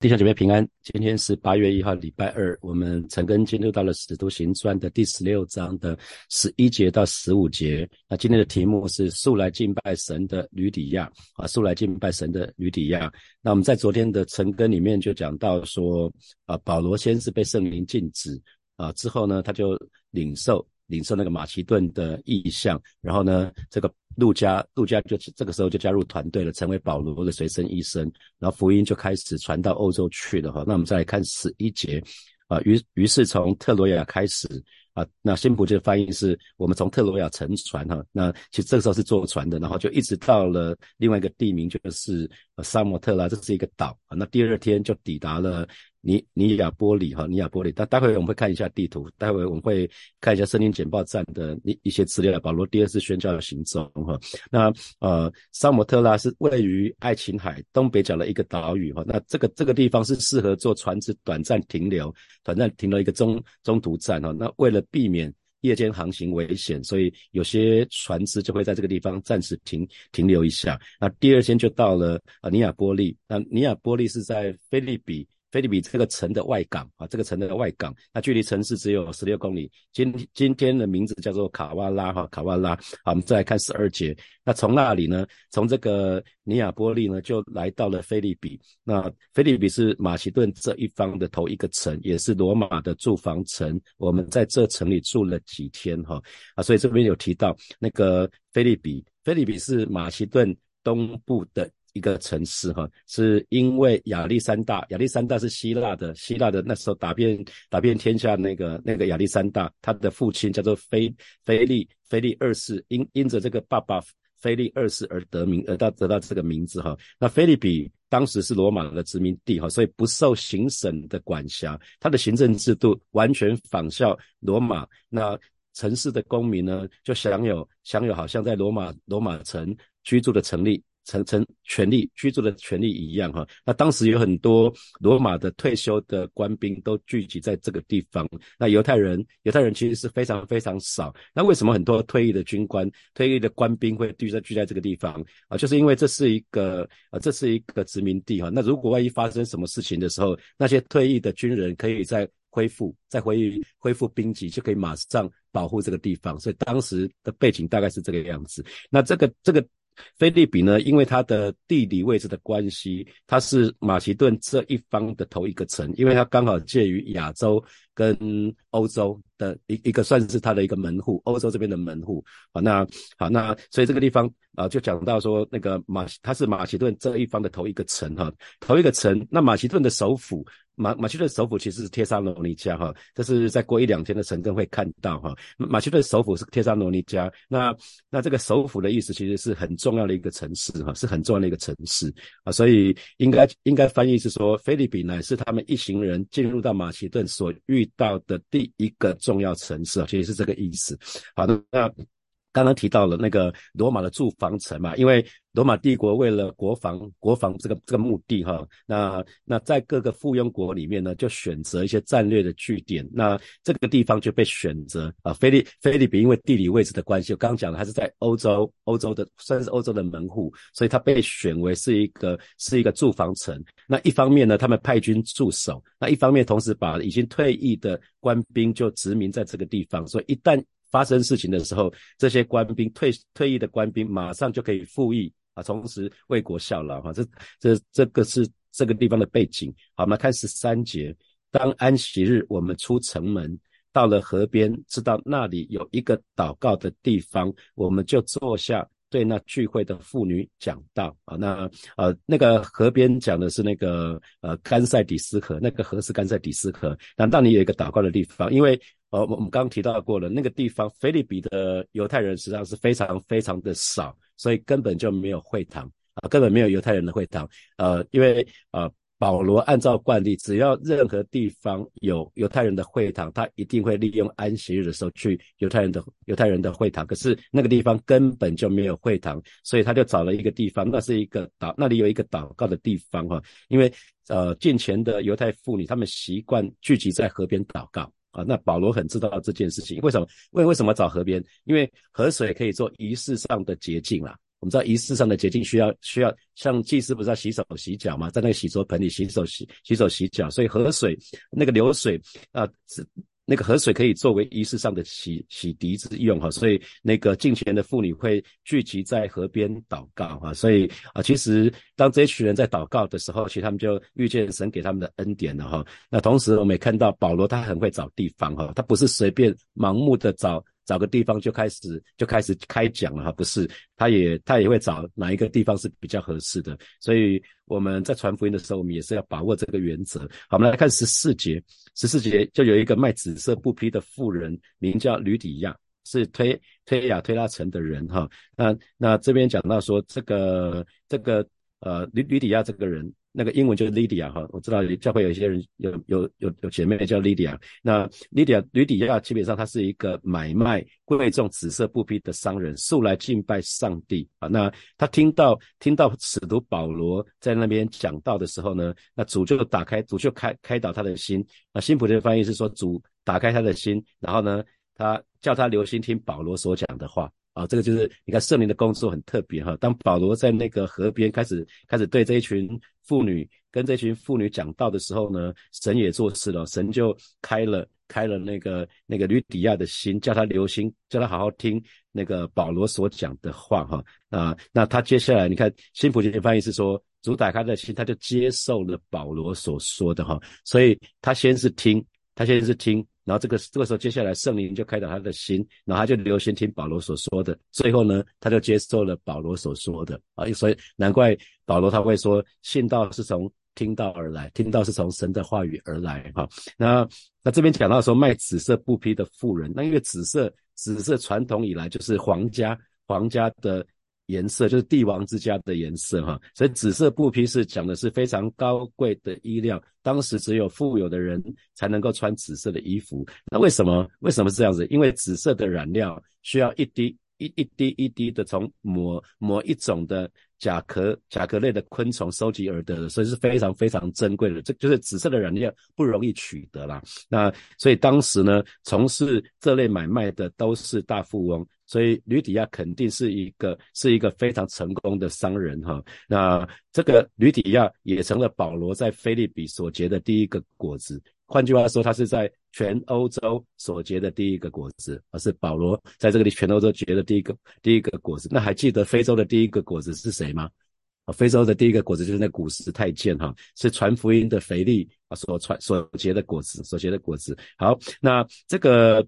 弟兄姐妹平安，今天是八月一号，礼拜二。我们陈根进入到了《使徒行传》的第十六章的十一节到十五节。那今天的题目是“素来敬拜神的吕底亚”啊，“素来敬拜神的吕底亚”。那我们在昨天的陈根里面就讲到说，啊，保罗先是被圣灵禁止啊，之后呢，他就领受。领受那个马其顿的意向，然后呢，这个路加，路加就这个时候就加入团队了，成为保罗的随身医生，然后福音就开始传到欧洲去了哈。那我们再来看十一节啊，于于是从特罗亚开始啊，那新普就翻译是我们从特罗亚乘船哈，那其实这个时候是坐船的，然后就一直到了另外一个地名，就是萨摩特拉，这是一个岛啊。那第二天就抵达了。尼尼亚波里哈，尼亚波里，但待会我们会看一下地图，待会我们会看一下森林简报站的一一些资料。保罗第二次宣教的行踪哈，那呃，萨姆特拉是位于爱琴海东北角的一个岛屿哈，那这个这个地方是适合做船只短暂停留，短暂停留一个中中途站哈。那为了避免夜间航行危险，所以有些船只就会在这个地方暂时停停留一下。那第二天就到了啊尼亚波利，那尼亚波利是在菲律宾。菲利比这个城的外港啊，这个城的外港，那距离城市只有十六公里。今今天的名字叫做卡瓦拉哈，卡瓦拉。好，我们再来看十二节。那从那里呢，从这个尼亚波利呢，就来到了菲利比。那菲利比是马其顿这一方的头一个城，也是罗马的住房城。我们在这城里住了几天哈啊，所以这边有提到那个菲利比，菲利比是马其顿东部的。一个城市哈，是因为亚历山大，亚历山大是希腊的，希腊的那时候打遍打遍天下那个那个亚历山大，他的父亲叫做菲菲利菲利二世，因因着这个爸爸菲利二世而得名，而到得到这个名字哈。那菲利比当时是罗马的殖民地哈，所以不受行省的管辖，它的行政制度完全仿效罗马。那城市的公民呢，就享有享有好像在罗马罗马城居住的成立。成成权利居住的权利一样哈，那当时有很多罗马的退休的官兵都聚集在这个地方。那犹太人犹太人其实是非常非常少。那为什么很多退役的军官、退役的官兵会聚在聚在这个地方啊？就是因为这是一个啊，这是一个殖民地哈。那如果万一发生什么事情的时候，那些退役的军人可以在恢复、再恢恢复兵籍，就可以马上保护这个地方。所以当时的背景大概是这个样子。那这个这个。菲利比呢，因为它的地理位置的关系，它是马其顿这一方的头一个城，因为它刚好介于亚洲跟欧洲的一一个算是它的一个门户，欧洲这边的门户。好，那好，那所以这个地方啊，就讲到说那个马，它是马其顿这一方的头一个城哈，头一个城。那马其顿的首府。马马其顿首府其实是帖撒罗尼迦哈，这是再过一两天的晨更会看到哈。马其顿首府是帖撒罗尼迦，那那这个首府的意思其实是很重要的一个城市哈，是很重要的一个城市啊，所以应该应该翻译是说，菲律宾乃是他们一行人进入到马其顿所遇到的第一个重要城市啊，其实是这个意思。好的，那。刚刚提到了那个罗马的住房城嘛，因为罗马帝国为了国防国防这个这个目的哈，那那在各个附庸国里面呢，就选择一些战略的据点，那这个地方就被选择啊，菲利菲利比因为地理位置的关系，我刚刚讲了它是在欧洲欧洲的算是欧洲的门户，所以它被选为是一个是一个驻防城。那一方面呢，他们派军驻守，那一方面同时把已经退役的官兵就殖民在这个地方，所以一旦发生事情的时候，这些官兵退退役的官兵马上就可以复役啊，同时为国效劳哈。这这这个是这个地方的背景。好，我们看十三节。当安息日，我们出城门，到了河边，知道那里有一个祷告的地方，我们就坐下。对那聚会的妇女讲道啊，那呃那个河边讲的是那个呃甘塞底斯河，那个河是甘塞底斯河。难道你有一个祷告的地方，因为呃我们刚提到过了，那个地方菲利比的犹太人实际上是非常非常的少，所以根本就没有会堂啊，根本没有犹太人的会堂。呃，因为呃。保罗按照惯例，只要任何地方有犹太人的会堂，他一定会利用安息日的时候去犹太人的犹太人的会堂。可是那个地方根本就没有会堂，所以他就找了一个地方，那是一个祷，那里有一个祷告的地方哈。因为呃，近前的犹太妇女他们习惯聚集在河边祷告啊。那保罗很知道这件事情，为什么？为为什么找河边？因为河水可以做仪式上的洁净啦。我们知道仪式上的洁净需要需要像祭司不是要洗手洗脚嘛，在那个洗桌盆里洗手洗洗手洗脚，所以河水那个流水啊。那个河水可以作为仪式上的洗洗涤之用哈，所以那个敬虔的妇女会聚集在河边祷告哈，所以啊，其实当这一群人在祷告的时候，其实他们就遇见神给他们的恩典了哈。那同时我们也看到保罗他很会找地方哈，他不是随便盲目的找。找个地方就开始就开始开讲了哈，不是，他也他也会找哪一个地方是比较合适的，所以我们在传福音的时候，我们也是要把握这个原则。好，我们来看十四节，十四节就有一个卖紫色布匹的妇人，名叫吕底亚，是推推亚推拉城的人哈。那那这边讲到说这个这个呃吕吕底亚这个人。那个英文就是 Lydia 哈，我知道教会有一些人有有有有姐妹叫 Lydia。那 Lydia 吕底亚基本上他是一个买卖贵重紫色布匹的商人，素来敬拜上帝啊。那他听到听到使徒保罗在那边讲道的时候呢，那主就打开主就开开导他的心。那新普的翻译是说主打开他的心，然后呢，他叫他留心听保罗所讲的话。啊，这个就是你看圣灵的工作很特别哈。当保罗在那个河边开始开始对这一群妇女跟这群妇女讲道的时候呢，神也做事了，神就开了开了那个那个吕底亚的心，叫他留心，叫他好好听那个保罗所讲的话哈。啊，那他接下来你看新普京翻译是说，主打开的心，他就接受了保罗所说的哈。所以他先是听，他先是听。然后这个这个时候，接下来圣灵就开导他的心，然后他就留心听保罗所说的。最后呢，他就接受了保罗所说的啊，所以难怪保罗他会说，信道是从听到而来，听到是从神的话语而来哈。那那这边讲到说卖紫色布匹的妇人，那因为紫色紫色传统以来就是皇家皇家的。颜色就是帝王之家的颜色哈，所以紫色布匹是讲的是非常高贵的衣料，当时只有富有的人才能够穿紫色的衣服。那为什么？为什么是这样子？因为紫色的染料需要一滴一一滴一滴的从某某一种的甲壳甲壳类的昆虫收集而得的，所以是非常非常珍贵的。这就是紫色的染料不容易取得啦。那所以当时呢，从事这类买卖的都是大富翁。所以吕底亚肯定是一个是一个非常成功的商人哈。那这个吕底亚也成了保罗在菲利比所结的第一个果子。换句话说，他是在全欧洲所结的第一个果子，而是保罗在这个里全欧洲结的第一个第一个果子。那还记得非洲的第一个果子是谁吗？啊，非洲的第一个果子就是那古时太监哈，是传福音的腓力啊所传所结的果子，所结的果子。好，那这个。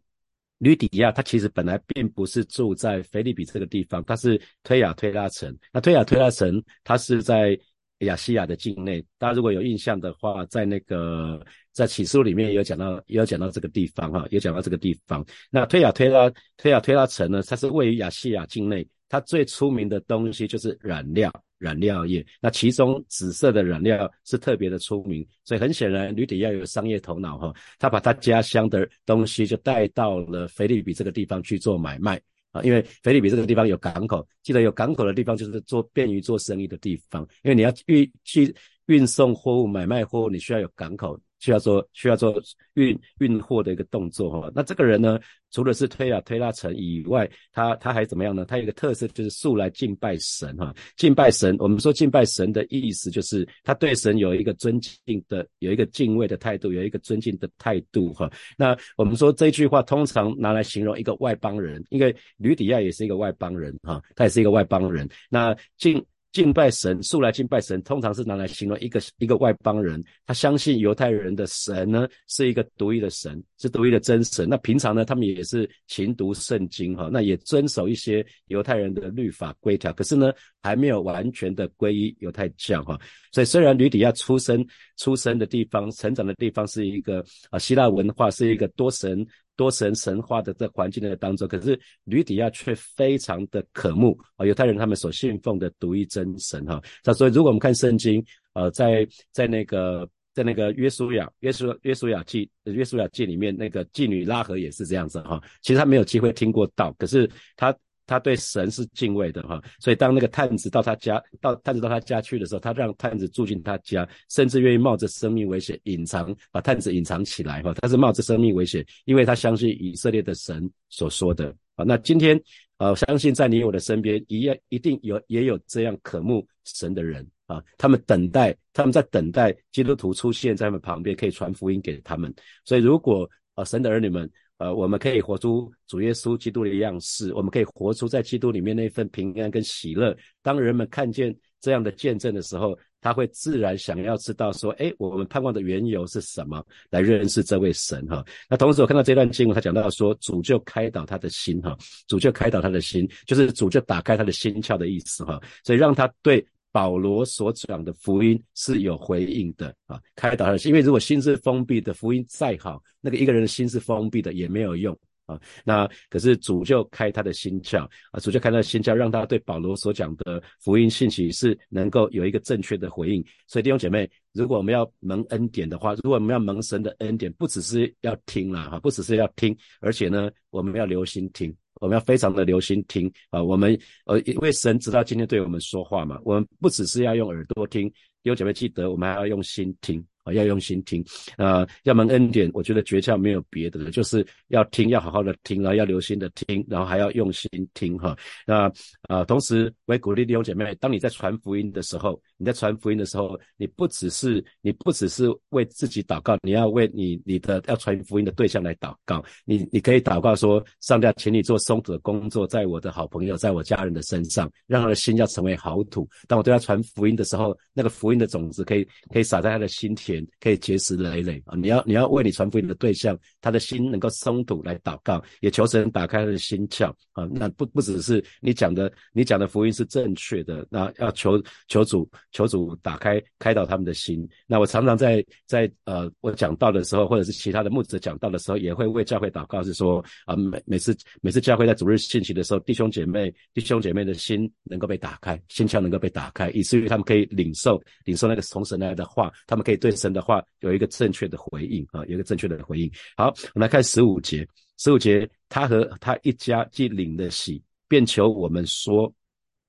吕底亚他其实本来并不是住在菲利比这个地方，他是推亚推拉城。那推亚推拉城，它是在亚细亚的境内。大家如果有印象的话，在那个在启示录里面也有讲到，也有讲到这个地方哈，有讲到这个地方。那推亚推拉推亚推拉城呢，它是位于亚细亚境内，它最出名的东西就是染料。染料业，那其中紫色的染料是特别的出名，所以很显然吕底亚有商业头脑哈，他把他家乡的东西就带到了菲利比这个地方去做买卖啊，因为菲利比这个地方有港口，记得有港口的地方就是做便于做生意的地方，因为你要运去运送货物、买卖货物，你需要有港口。需要做需要做运运货的一个动作哈，那这个人呢，除了是推啊推拉城以外，他他还怎么样呢？他有一个特色就是素来敬拜神哈，敬拜神。我们说敬拜神的意思就是他对神有一个尊敬的，有一个敬畏的态度，有一个尊敬的态度哈。那我们说这句话通常拿来形容一个外邦人，因为吕底亚也是一个外邦人哈，他也是一个外邦人。那敬。敬拜神，素来敬拜神，通常是拿来形容一个一个外邦人。他相信犹太人的神呢，是一个独一的神，是独一的真神。那平常呢，他们也是勤读圣经哈，那也遵守一些犹太人的律法规条。可是呢，还没有完全的皈依犹太教哈。所以虽然吕底亚出生出生的地方、成长的地方是一个啊希腊文化，是一个多神。多神神话的这环境的当中，可是吕底亚却非常的渴慕啊，犹太人他们所信奉的独一真神哈。那所以如果我们看圣经，呃，在在那个在那个约书亚约书约书亚记约书亚记里面，那个妓女拉合也是这样子哈。其实他没有机会听过道，可是他。他对神是敬畏的哈，所以当那个探子到他家，到探子到他家去的时候，他让探子住进他家，甚至愿意冒着生命危险隐藏，把探子隐藏起来哈。他是冒着生命危险，因为他相信以色列的神所说的啊。那今天。啊，相信在你我的身边，一样一定有也有这样渴慕神的人啊，他们等待，他们在等待基督徒出现在他们旁边，可以传福音给他们。所以，如果啊，神的儿女们，呃，我们可以活出主耶稣基督的样式，我们可以活出在基督里面那份平安跟喜乐。当人们看见这样的见证的时候，他会自然想要知道说，哎，我们盼望的缘由是什么？来认识这位神哈。那同时我看到这段经文，他讲到说，主就开导他的心哈，主就开导他的心，就是主就打开他的心窍的意思哈。所以让他对保罗所讲的福音是有回应的啊，开导他的心。因为如果心是封闭的，福音再好，那个一个人的心是封闭的也没有用。啊，那可是主就开他的心窍啊，主就开他的心窍，让他对保罗所讲的福音信息是能够有一个正确的回应。所以弟兄姐妹，如果我们要蒙恩典的话，如果我们要蒙神的恩典，不只是要听啦，哈，不只是要听，而且呢，我们要留心听，我们要非常的留心听啊。我们呃，因为神知道今天对我们说话嘛，我们不只是要用耳朵听，弟兄姐妹记得，我们还要用心听。啊，要用心听，啊，要蒙恩典，我觉得诀窍没有别的了，就是要听，要好好的听，然后要留心的听，然后还要用心听，哈，那啊，同时我也鼓励弟兄姐妹，当你在传福音的时候，你在传福音的时候，你不只是你不只是为自己祷告，你要为你你的要传福音的对象来祷告，你你可以祷告说，上帝请你做松土的工作，在我的好朋友，在我家人的身上，让他的心要成为好土。当我对他传福音的时候，那个福音的种子可以可以撒在他的心田。可以结识累累啊！你要你要为你传福音的对象，他的心能够松土来祷告，也求神打开他的心窍啊！那不不只是你讲的，你讲的福音是正确的，那要求求主求主打开开导他们的心。那我常常在在呃我讲道的时候，或者是其他的牧者讲道的时候，也会为教会祷告，是说啊每每次每次教会在主日信息的时候，弟兄姐妹弟兄姐妹的心能够被打开，心窍能够被打开，以至于他们可以领受领受那个从神来的话，他们可以对神的话。有一个正确的回应啊，有一个正确的回应。好，我们来看十五节。十五节，他和他一家既领了喜，便求我们说：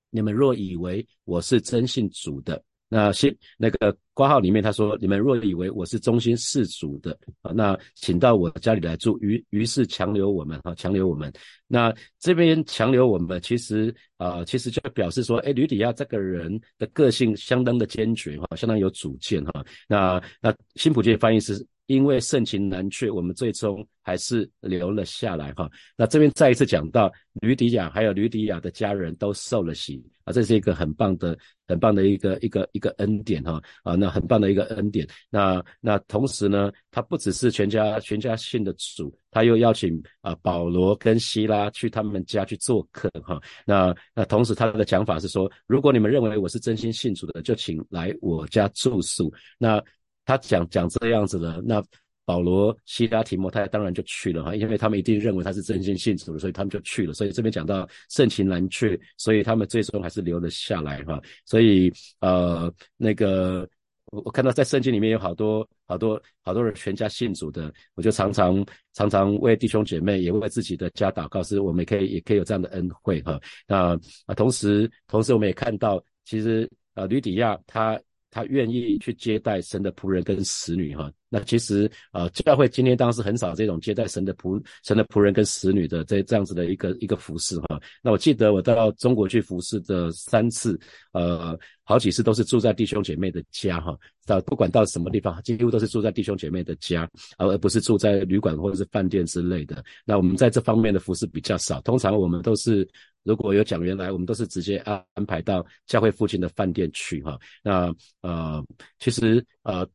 你们若以为我是真信主的。那先那个挂号里面他说：“你们若以为我是中心事主的啊，那请到我家里来住。”于于是强留我们哈，强留我们。那这边强留我们，其实啊，其实就表示说，哎，吕底亚这个人的个性相当的坚决哈，相当有主见哈。那那新普界翻译是。因为盛情难却，我们最终还是留了下来哈。那这边再一次讲到吕迪亚还有吕迪亚的家人都受了洗啊，这是一个很棒的、很棒的一个一个一个恩典哈啊，那很棒的一个恩典。那那同时呢，他不只是全家全家信的主，他又邀请啊保罗跟希拉去他们家去做客哈。那那同时他的讲法是说，如果你们认为我是真心信主的，就请来我家住宿。那他讲讲这样子的，那保罗、希拉、提摩太当然就去了哈，因为他们一定认为他是真心信主的，所以他们就去了。所以这边讲到盛情难却，所以他们最终还是留了下来哈。所以呃，那个我看到在圣经里面有好多好多好多人全家信主的，我就常常常常为弟兄姐妹，也为自己的家祷告，是我们可以也可以有这样的恩惠哈。那啊，同时同时我们也看到，其实呃，吕底亚他。他愿意去接待神的仆人跟使女哈，那其实啊教会今天当时很少这种接待神的仆神的仆人跟使女的这这样子的一个一个服饰哈。那我记得我到中国去服侍的三次，呃，好几次都是住在弟兄姐妹的家哈。到不管到什么地方，几乎都是住在弟兄姐妹的家，而不是住在旅馆或者是饭店之类的。那我们在这方面的服饰比较少，通常我们都是。如果有讲员来，我们都是直接安安排到教会附近的饭店去哈。那呃，其实呃，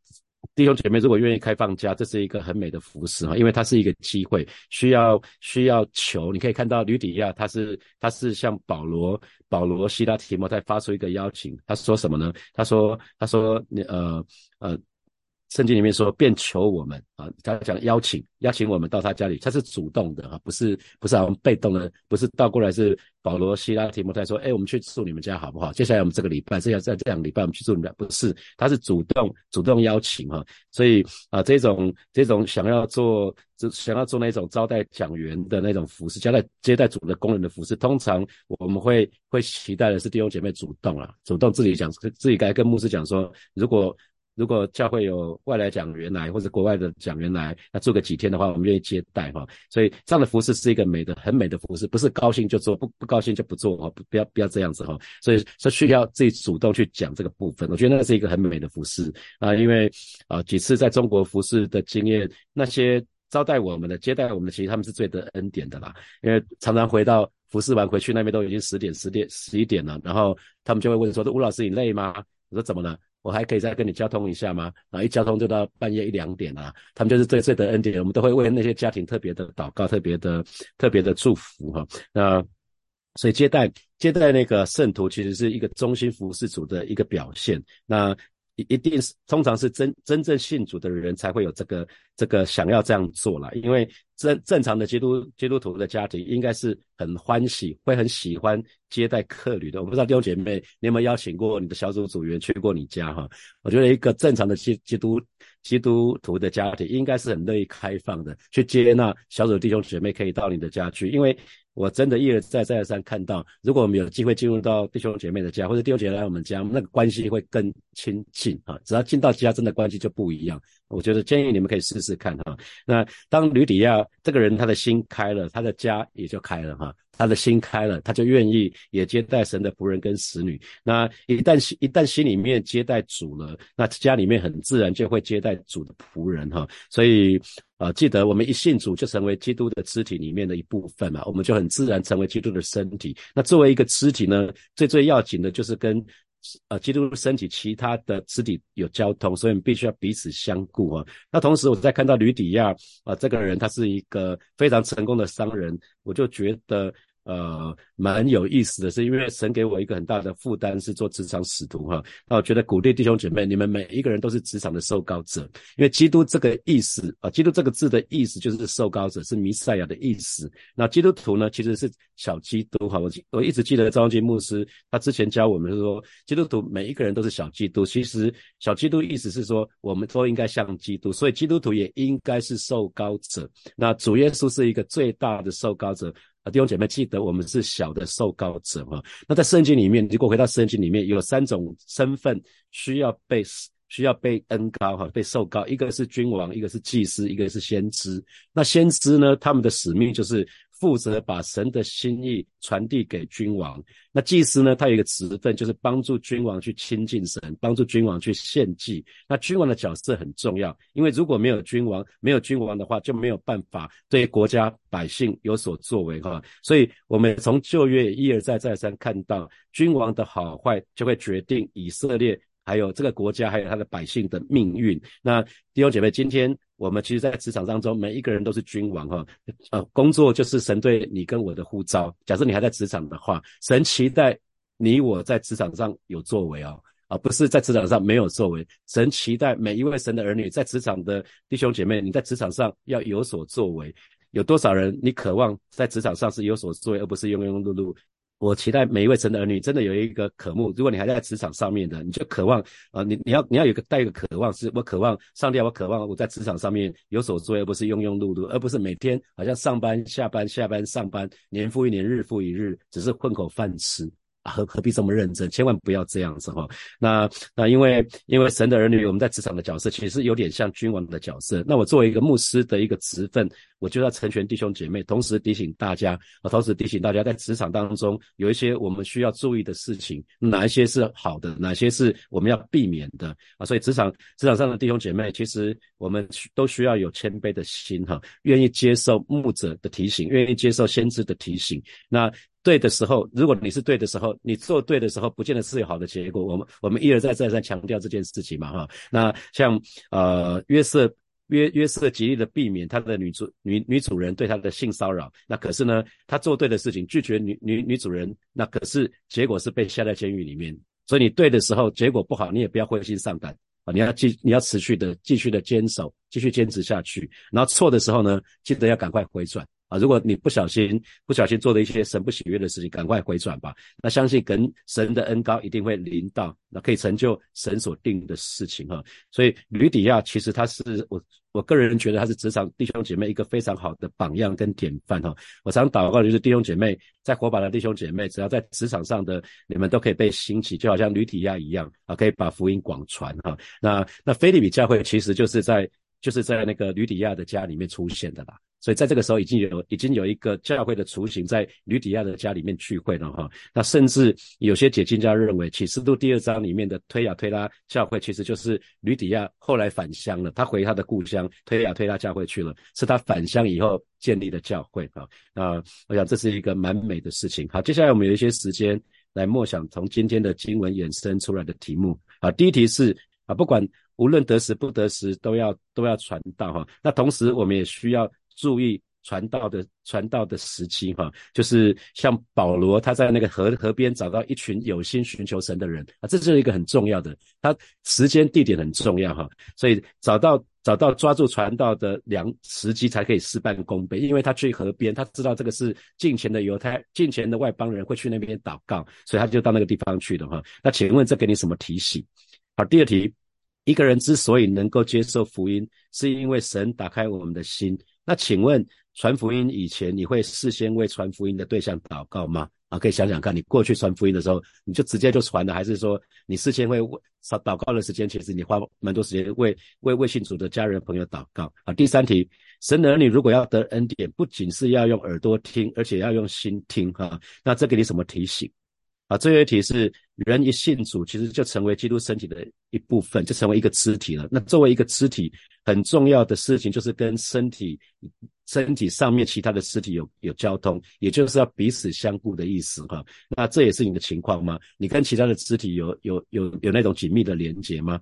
弟兄姐妹如果愿意开放家，这是一个很美的服饰哈，因为它是一个机会，需要需要求。你可以看到吕底亚，他是他是向保罗保罗希拉提摩在发出一个邀请，他说什么呢？他说他说你呃呃。圣经里面说，便求我们啊，他讲邀请，邀请我们到他家里，他是主动的哈，不是不是好像被动的，不是倒过来是保罗、希拉、提摩太说，哎，我们去住你们家好不好？接下来我们这个礼拜，这要在这两个礼拜我们去住你们家，不是，他是主动主动邀请哈，所以啊，这种这种想要做，想要做那种招待讲员的那种服饰，接待接待主的工人的服饰，通常我们会会期待的是弟兄姐妹主动啊，主动自己讲，自己该跟牧师讲说，如果。如果教会有外来讲员来或者国外的讲员来，那住个几天的话，我们愿意接待哈。所以这样的服饰是一个美的、很美的服饰，不是高兴就做，不不高兴就不做哦，不不要不要这样子哈。所以是需要自己主动去讲这个部分。我觉得那是一个很美的服饰啊，因为啊几次在中国服饰的经验，那些招待我们的、接待我们的，其实他们是最得恩典的啦，因为常常回到。服侍完回去那边都已经十点、十点、十一点了，然后他们就会问说：“吴老师，你累吗？”我说：“怎么了？我还可以再跟你交通一下吗？”然后一交通就到半夜一两点啊。他们就是最最的恩典，我们都会为那些家庭特别的祷告，特别的特别的祝福哈。那所以接待接待那个圣徒，其实是一个中心服侍主的一个表现。那一一定是通常是真真正信主的人才会有这个这个想要这样做啦，因为正正常的基督基督徒的家庭应该是很欢喜，会很喜欢接待客旅的。我不知道弟兄姐妹，你有没有邀请过你的小组组员去过你家哈？我觉得一个正常的基基督基督徒的家庭应该是很乐意开放的，去接纳小组弟兄姐妹可以到你的家去，因为。我真的一而再再而三看到，如果我们有机会进入到弟兄姐妹的家，或者弟兄姐妹来我们家，那个关系会更亲近啊！只要进到家，真的关系就不一样。我觉得建议你们可以试试看哈。那当吕底亚这个人他的心开了，他的家也就开了哈。他的心开了，他就愿意也接待神的仆人跟使女。那一旦心一旦心里面接待主了，那家里面很自然就会接待主的仆人哈。所以呃，记得我们一信主就成为基督的肢体里面的一部分嘛，我们就很自然成为基督的身体。那作为一个肢体呢，最最要紧的就是跟。呃，基督身体其他的肢体有交通，所以必须要彼此相顾啊。那同时，我在看到吕底亚啊这个人，他是一个非常成功的商人，我就觉得。呃，蛮有意思的是，因为神给我一个很大的负担，是做职场使徒哈。那我觉得鼓励弟兄姐妹，你们每一个人都是职场的受膏者，因为基督这个意思啊，基督这个字的意思就是受膏者，是弥赛亚的意思。那基督徒呢，其实是小基督哈。我我一直记得张荣基牧师他之前教我们说，基督徒每一个人都是小基督。其实小基督意思是说，我们都应该像基督，所以基督徒也应该是受膏者。那主耶稣是一个最大的受膏者。啊弟兄姐妹，记得我们是小的受膏者哈。那在圣经里面，如果回到圣经里面，有三种身份需要被需要被恩高哈，被受膏，一个是君王，一个是祭司，一个是先知。那先知呢，他们的使命就是。负责把神的心意传递给君王。那祭司呢？他有一个职分，就是帮助君王去亲近神，帮助君王去献祭。那君王的角色很重要，因为如果没有君王，没有君王的话，就没有办法对国家百姓有所作为哈。所以，我们从旧约一而再再三看到，君王的好坏就会决定以色列。还有这个国家，还有他的百姓的命运。那弟兄姐妹，今天我们其实，在职场当中，每一个人都是君王哈。呃，工作就是神对你跟我的呼召。假设你还在职场的话，神期待你我在职场上有作为哦，而不是在职场上没有作为。神期待每一位神的儿女在职场的弟兄姐妹，你在职场上要有所作为。有多少人你渴望在职场上是有所作为，而不是庸庸碌碌？我期待每一位神的儿女真的有一个渴慕。如果你还在职场上面的，你就渴望啊，你你要你要有个带一个渴望，是我渴望上帝，我渴望我在职场上面有所作为，而不是庸庸碌碌，而不是每天好像上班下班下班上班，年复一年，日复一日，只是混口饭吃。何何必这么认真？千万不要这样子哈。那那因为因为神的儿女，我们在职场的角色其实有点像君王的角色。那我作为一个牧师的一个职分，我就要成全弟兄姐妹，同时提醒大家，啊，同时提醒大家在职场当中有一些我们需要注意的事情，哪一些是好的，哪些是我们要避免的啊。所以职场职场上的弟兄姐妹，其实我们都需要有谦卑的心哈，愿意接受牧者的提醒，愿意接受先知的提醒。那。对的时候，如果你是对的时候，你做对的时候，不见得是有好的结果。我们我们一而再再三强调这件事情嘛，哈。那像呃约瑟约约瑟极力的避免他的女主女女主人对他的性骚扰，那可是呢，他做对的事情，拒绝女女女主人，那可是结果是被下在监狱里面。所以你对的时候结果不好，你也不要灰心丧胆啊，你要继你要持续的继续的坚守，继续坚持下去。然后错的时候呢，记得要赶快回转。啊，如果你不小心不小心做了一些神不喜悦的事情，赶快回转吧。那相信跟神的恩高一定会临到，那可以成就神所定的事情哈。所以吕底亚其实他是我我个人觉得他是职场弟兄姐妹一个非常好的榜样跟典范哈。我常祷告就是弟兄姐妹在火把的弟兄姐妹，只要在职场上的你们都可以被兴起，就好像吕底亚一样啊，可以把福音广传哈。那那菲利比教会其实就是在就是在那个吕底亚的家里面出现的啦。所以在这个时候已经有已经有一个教会的雏形在吕底亚的家里面聚会了哈。那甚至有些解经家认为，启示录第二章里面的推亚推拉教会其实就是吕底亚后来返乡了，他回他的故乡推亚推拉教会去了，是他返乡以后建立的教会啊。那我想这是一个蛮美的事情。好，接下来我们有一些时间来默想从今天的经文衍生出来的题目啊。第一题是啊，不管无论得时不得时，都要都要传道哈。那同时我们也需要。注意传道的传道的时机哈，就是像保罗他在那个河河边找到一群有心寻求神的人啊，这是一个很重要的，他时间地点很重要哈，所以找到找到抓住传道的良时机才可以事半功倍，因为他去河边，他知道这个是近前的犹太近前的外邦人会去那边祷告，所以他就到那个地方去的哈。那请问这给你什么提醒？好，第二题，一个人之所以能够接受福音，是因为神打开我们的心。那请问传福音以前，你会事先为传福音的对象祷告吗？啊，可以想想看，你过去传福音的时候，你就直接就传了，还是说你事先会祷祷告的时间，其实你花蛮多时间为为为信主的家人朋友祷告啊？第三题，神的儿女如果要得恩典，不仅是要用耳朵听，而且要用心听哈。那这给你什么提醒？啊，最后一题是人一信主，其实就成为基督身体的一部分，就成为一个肢体了。那作为一个肢体，很重要的事情就是跟身体、身体上面其他的肢体有有交通，也就是要彼此相顾的意思哈。那这也是你的情况吗？你跟其他的肢体有有有有那种紧密的连接吗？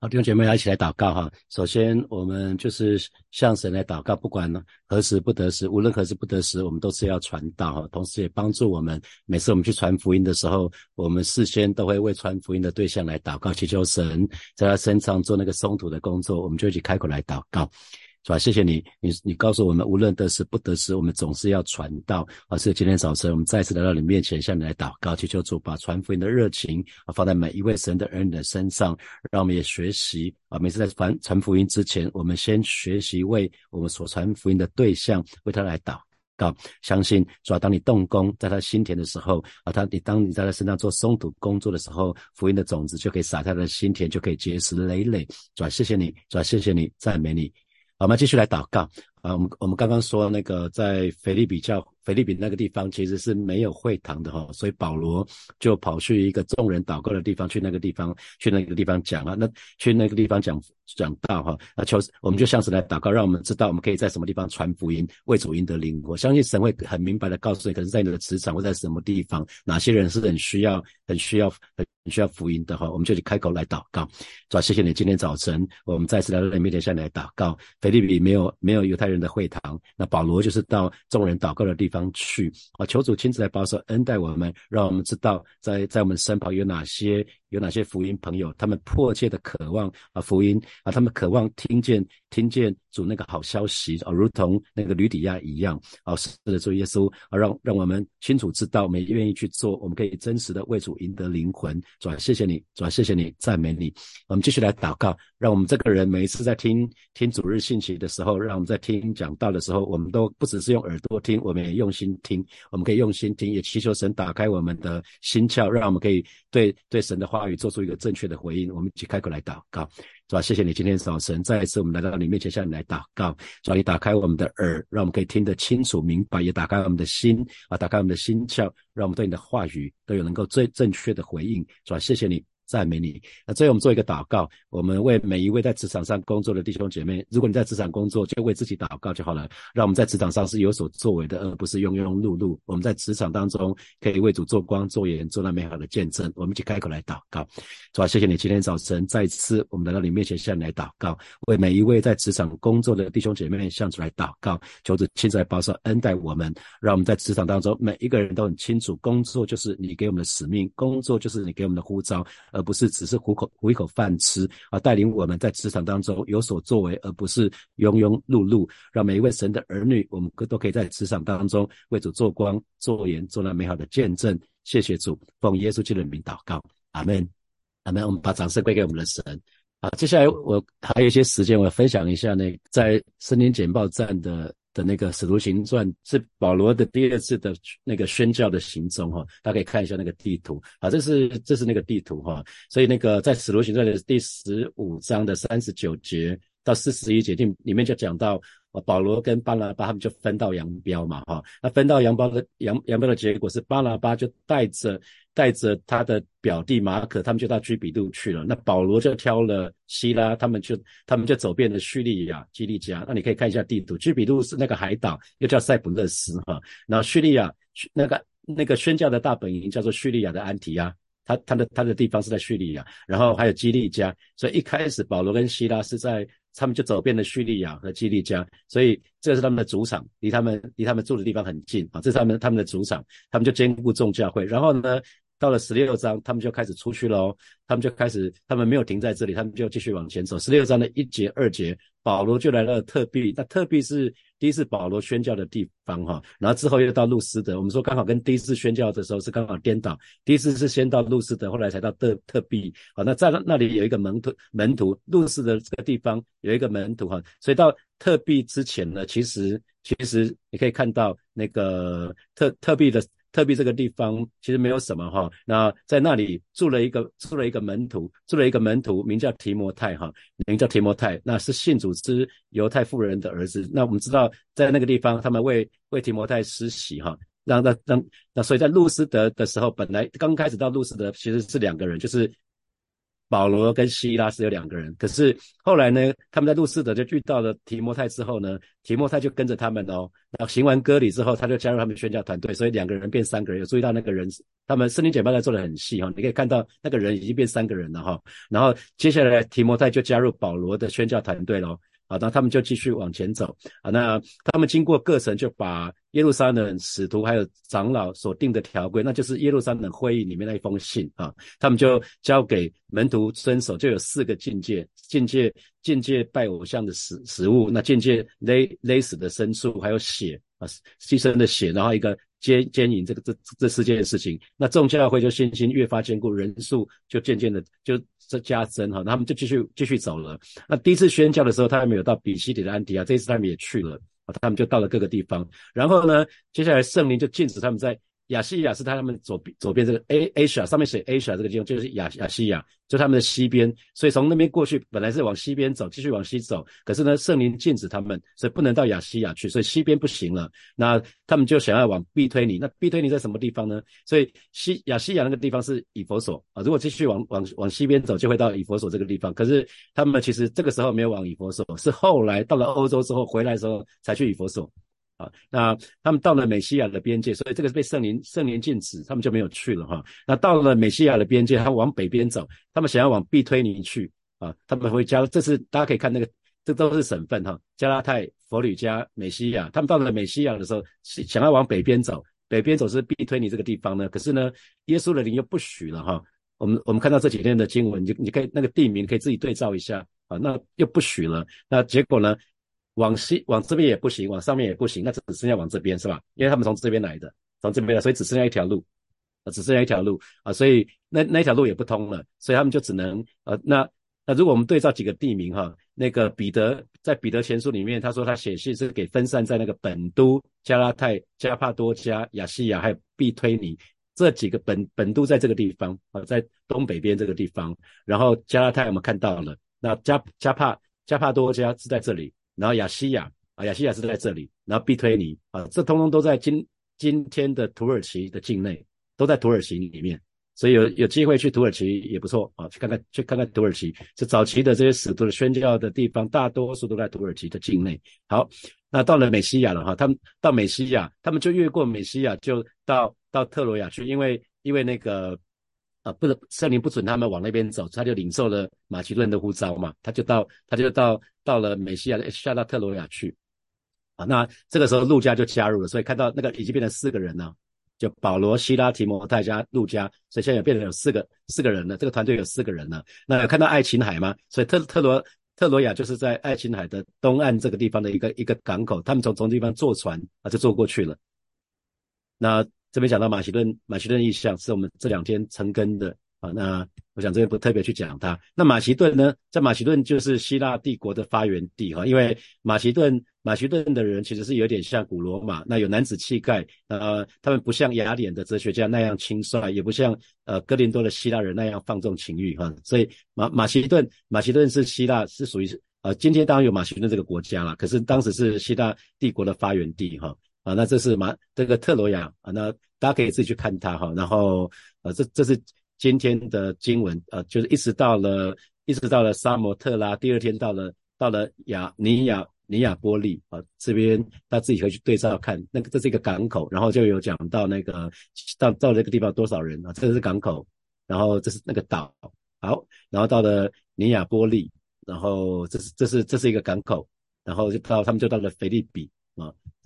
好，弟兄姐妹，来一起来祷告哈。首先，我们就是向神来祷告，不管何时不得时，无论何时不得时，我们都是要传道哈。同时，也帮助我们，每次我们去传福音的时候，我们事先都会为传福音的对象来祷告，祈求神在他身上做那个松土的工作。我们就一起开口来祷告。是吧？谢谢你，你你告诉我们，无论得时不得时，我们总是要传道。而是今天早晨，我们再次来到你面前，向你来祷告，祈求主把传福音的热情啊放在每一位神的儿女的身上，让我们也学习啊。每次在传传福音之前，我们先学习为我们所传福音的对象为他来祷告，相信主要当你动工在他心田的时候啊，他你当你在他身上做松土工作的时候，福音的种子就可以撒在他的心田，就可以结实累累。主要谢谢你，主要谢谢你，赞美你。我们继续来祷告。啊！我们我们刚刚说那个在菲利比教菲利比那个地方其实是没有会堂的哈，所以保罗就跑去一个众人祷告的地方，去那个地方去那个地方讲啊，那去那个地方讲讲道哈，那求我们就向神来祷告，让我们知道我们可以在什么地方传福音，为主赢得灵。我相信神会很明白的告诉你，可是在你的职场或在什么地方，哪些人是很需要、很需要、很。需要福音的哈，我们就去开口来祷告，主谢谢你今天早晨，我们再次来到你面前向你来祷告。菲利比没有没有犹太人的会堂，那保罗就是到众人祷告的地方去啊，求主亲自来保守恩待我们，让我们知道在在我们身旁有哪些。有哪些福音朋友？他们迫切的渴望啊福音啊，他们渴望听见听见主那个好消息啊，如同那个吕底亚一样啊，是的，主耶稣啊，让让我们清楚知道，我们愿意去做，我们可以真实的为主赢得灵魂。主，谢谢你，主，谢谢你，赞美你。我们继续来祷告，让我们这个人每一次在听听主日信息的时候，让我们在听讲道的时候，我们都不只是用耳朵听，我们也用心听。我们可以用心听，也祈求神打开我们的心窍，让我们可以对对神的话。话语做出一个正确的回应，我们一起开口来祷告，是吧？谢谢你今天早晨再一次我们来到你面前向你来祷告，主你打开我们的耳，让我们可以听得清楚明白，也打开我们的心啊，打开我们的心窍，让我们对你的话语都有能够最正确的回应，是吧？谢谢你。赞美你。那最后我们做一个祷告，我们为每一位在职场上工作的弟兄姐妹，如果你在职场工作，就为自己祷告就好了。让我们在职场上是有所作为的，而不是庸庸碌碌。我们在职场当中可以为主做光、做盐、做那美好的见证。我们一起开口来祷告，主啊，谢谢你今天早晨再次我们来到你面前向你来祷告，为每一位在职场工作的弟兄姐妹向主来祷告，求主亲自来保守恩待我们，让我们在职场当中每一个人都很清楚，工作就是你给我们的使命，工作就是你给我们的呼召。而不是只是糊口糊一口饭吃啊！带领我们在职场当中有所作为，而不是庸庸碌碌。让每一位神的儿女，我们都可以在职场当中为主做光、做盐、做那美好的见证。谢谢主，奉耶稣基督的名祷告，阿门，阿门。我们把掌声归给我们的神。好，接下来我还有一些时间，我要分享一下那在森林简报站的。的那个使徒行传是保罗的第二次的那个宣教的行踪哈，大家可以看一下那个地图啊，这是这是那个地图哈，所以那个在使徒行传的第十五章的三十九节到四十一节里里面就讲到。保罗跟巴拿巴他们就分道扬镳嘛，哈，那分道扬镳的扬扬镳的结果是巴拿巴就带着带着他的表弟马可，他们就到居比路去了。那保罗就挑了希拉，他们就他们就走遍了叙利亚、基利加。那你可以看一下地图，居比路是那个海岛，又叫塞浦路斯，哈。然后叙利亚那个那个宣教的大本营叫做叙利亚的安提亚，他他的他的地方是在叙利亚，然后还有基利加。所以一开始保罗跟希拉是在。他们就走遍了叙利亚和基利加，所以这是他们的主场，离他们离他们住的地方很近啊。这是他们他们的主场，他们就兼顾众教会。然后呢，到了十六章，他们就开始出去喽。他们就开始，他们没有停在这里，他们就继续往前走。十六章的一节二节，保罗就来到特币，那特币是第一次保罗宣教的地方哈。然后之后又到路斯德，我们说刚好跟第一次宣教的时候是刚好颠倒，第一次是先到路斯德，后来才到特特币。好，那在那里有一个门徒门徒，路斯的这个地方有一个门徒哈，所以到特币之前呢，其实其实你可以看到那个特特币的。特别这个地方其实没有什么哈，那在那里住了一个住了一个门徒，住了一个门徒，名叫提摩太哈，名叫提摩太，那是信主之犹太妇人的儿子。那我们知道在那个地方，他们为为提摩太施洗哈，让那让那所以在路斯德的时候，本来刚开始到路斯德其实是两个人，就是。保罗跟希拉是有两个人，可是后来呢，他们在路士德就遇到了提摩太之后呢，提摩太就跟着他们哦，然后行完割礼之后，他就加入他们宣教团队，所以两个人变三个人。有注意到那个人，他们圣经简报在做的很细哈，你可以看到那个人已经变三个人了哈。然后接下来提摩太就加入保罗的宣教团队喽。好，那他们就继续往前走。啊，那他们经过各城，就把耶路撒冷使徒还有长老所定的条规，那就是耶路撒冷会议里面那一封信啊，他们就交给门徒遵守。就有四个境界：境界、境界拜偶像的食食物；那境界勒勒死的牲畜，还有血啊，牺牲的血。然后一个奸奸淫这个这这四件事情，那众教会就信心越发坚固，人数就渐渐的就。这加增哈，他们就继续继续走了。那第一次宣教的时候，他还没有到比西底的安提亚，这一次他们也去了，他们就到了各个地方。然后呢，接下来圣灵就禁止他们在。亚细亚是他们左边左边这个 A Asia 上面写 Asia 这个地方就是亚亚细亚，就他们的西边，所以从那边过去本来是往西边走，继续往西走，可是呢圣灵禁止他们，所以不能到亚细亚去，所以西边不行了。那他们就想要往必推尼，那必推尼在什么地方呢？所以西亚细亚那个地方是以佛所啊，如果继续往往往西边走，就会到以佛所这个地方。可是他们其实这个时候没有往以佛所，是后来到了欧洲之后回来的时候才去以佛所。啊，那他们到了美西亚的边界，所以这个是被圣灵圣灵禁止，他们就没有去了哈。那到了美西亚的边界，他往北边走，他们想要往必推尼去啊，他们会加，这是大家可以看那个，这都是省份哈，加拉泰、佛吕加、美西亚，他们到了美西亚的时候，想要往北边走，北边走是必推尼这个地方呢，可是呢，耶稣的灵又不许了哈。我们我们看到这几天的经文，你你可以那个地名可以自己对照一下啊，那又不许了，那结果呢？往西往这边也不行，往上面也不行，那只剩下往这边是吧？因为他们从这边来的，从这边来，所以只剩下一条路，啊，只剩下一条路啊，所以那那条路也不通了，所以他们就只能呃，那那如果我们对照几个地名哈，那个彼得在彼得前书里面，他说他写信是给分散在那个本都、加拉泰、加帕多加、亚细亚还有必推尼这几个本本都在这个地方啊，在东北边这个地方，然后加拉泰我们看到了，那加加帕加帕多加是在这里。然后亚西亚啊，亚西亚是在这里，然后必推尼啊，这通通都在今今天的土耳其的境内，都在土耳其里面，所以有有机会去土耳其也不错啊，去看看去看看土耳其，这早期的这些使徒的宣教的地方，大多数都在土耳其的境内。好，那到了美西亚了哈，他们到美西亚，他们就越过美西亚，就到到特罗亚去，因为因为那个。啊，不能圣灵不准他们往那边走，他就领受了马其顿的呼召嘛，他就到他就到到了美西亚下到特罗亚去啊。那这个时候陆家就加入了，所以看到那个已经变成四个人了就保罗、希拉、提摩太加路加，所以现在变成有四个四个人了。这个团队有四个人了。那有看到爱琴海吗？所以特特罗特罗亚就是在爱琴海的东岸这个地方的一个一个港口，他们从从地方坐船啊就坐过去了。那这边讲到马其顿，马其顿意象是我们这两天成根的。啊，那我想这边不特别去讲它。那马其顿呢，在马其顿就是希腊帝国的发源地哈，因为马其顿马其顿的人其实是有点像古罗马，那有男子气概，呃，他们不像雅典的哲学家那样轻率，也不像呃哥林多的希腊人那样放纵情欲哈，所以马马其顿马其顿是希腊是属于呃今天当然有马其顿这个国家了，可是当时是希腊帝国的发源地哈啊，那这是马这个特罗亚啊，那大家可以自己去看它哈，然后呃这这是。今天的经文，啊，就是一直到了，一直到了沙摩特拉，第二天到了，到了亚尼亚尼亚波利啊，这边他自己可以去对照看，那个这是一个港口，然后就有讲到那个到到这个地方多少人啊，这个是港口，然后这是那个岛，好，然后到了尼亚波利，然后这是这是这是一个港口，然后就到他们就到了菲利比，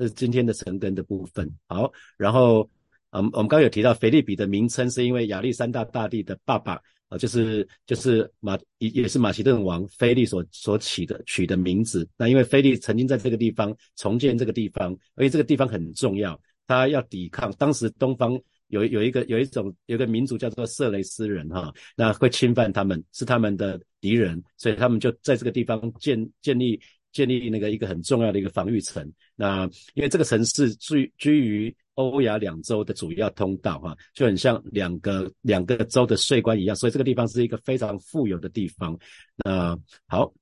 这是今天的成根的部分，好，然后。嗯，我们刚刚有提到，腓利比的名称是因为亚历山大大帝的爸爸，呃，就是就是马也也是马其顿王腓力所所起的取的名字。那因为腓力曾经在这个地方重建这个地方，而且这个地方很重要，他要抵抗当时东方有有一个有一种有一个民族叫做色雷斯人哈，那会侵犯他们，是他们的敌人，所以他们就在这个地方建建立建立那个一个很重要的一个防御城。那因为这个城市居居于。欧亚两洲的主要通道，哈，就很像两个两个州的税关一样，所以这个地方是一个非常富有的地方。那好，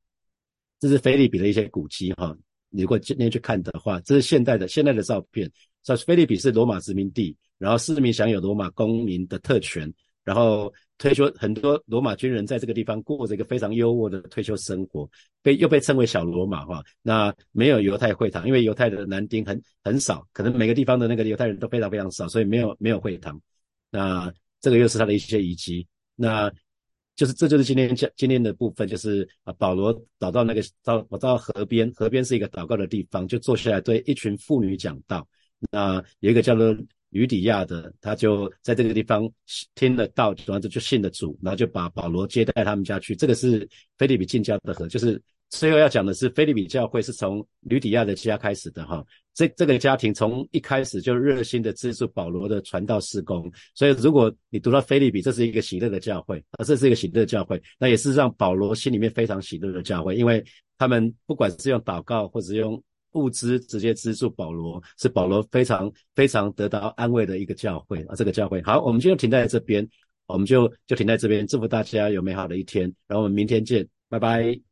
这是菲利比的一些古迹，哈，你如果今天去看的话，这是现代的现代的照片。说菲利比是罗马殖民地，然后市民享有罗马公民的特权。然后退休很多罗马军人在这个地方过着一个非常优渥的退休生活，被又被称为小罗马哈。那没有犹太会堂，因为犹太的男丁很很少，可能每个地方的那个犹太人都非常非常少，所以没有没有会堂。那这个又是他的一些遗迹。那就是这就是今天讲今天的部分，就是啊保罗找到那个到我到河边，河边是一个祷告的地方，就坐下来对一群妇女讲道。那有一个叫做。吕底亚的，他就在这个地方听了道，然后就信了主，然后就把保罗接待他们家去。这个是菲利比进教的河，就是最后要讲的是菲利比教会是从吕底亚的家开始的哈。这这个家庭从一开始就热心的资助保罗的传道事工，所以如果你读到菲利比，这是一个喜乐的教会，啊，这是一个喜乐教会，那也是让保罗心里面非常喜乐的教会，因为他们不管是用祷告或者用。物资直接资助保罗，是保罗非常非常得到安慰的一个教会啊！这个教会好，我们就停在这边，我们就就停在这边，祝福大家有美好的一天，然后我们明天见，拜拜。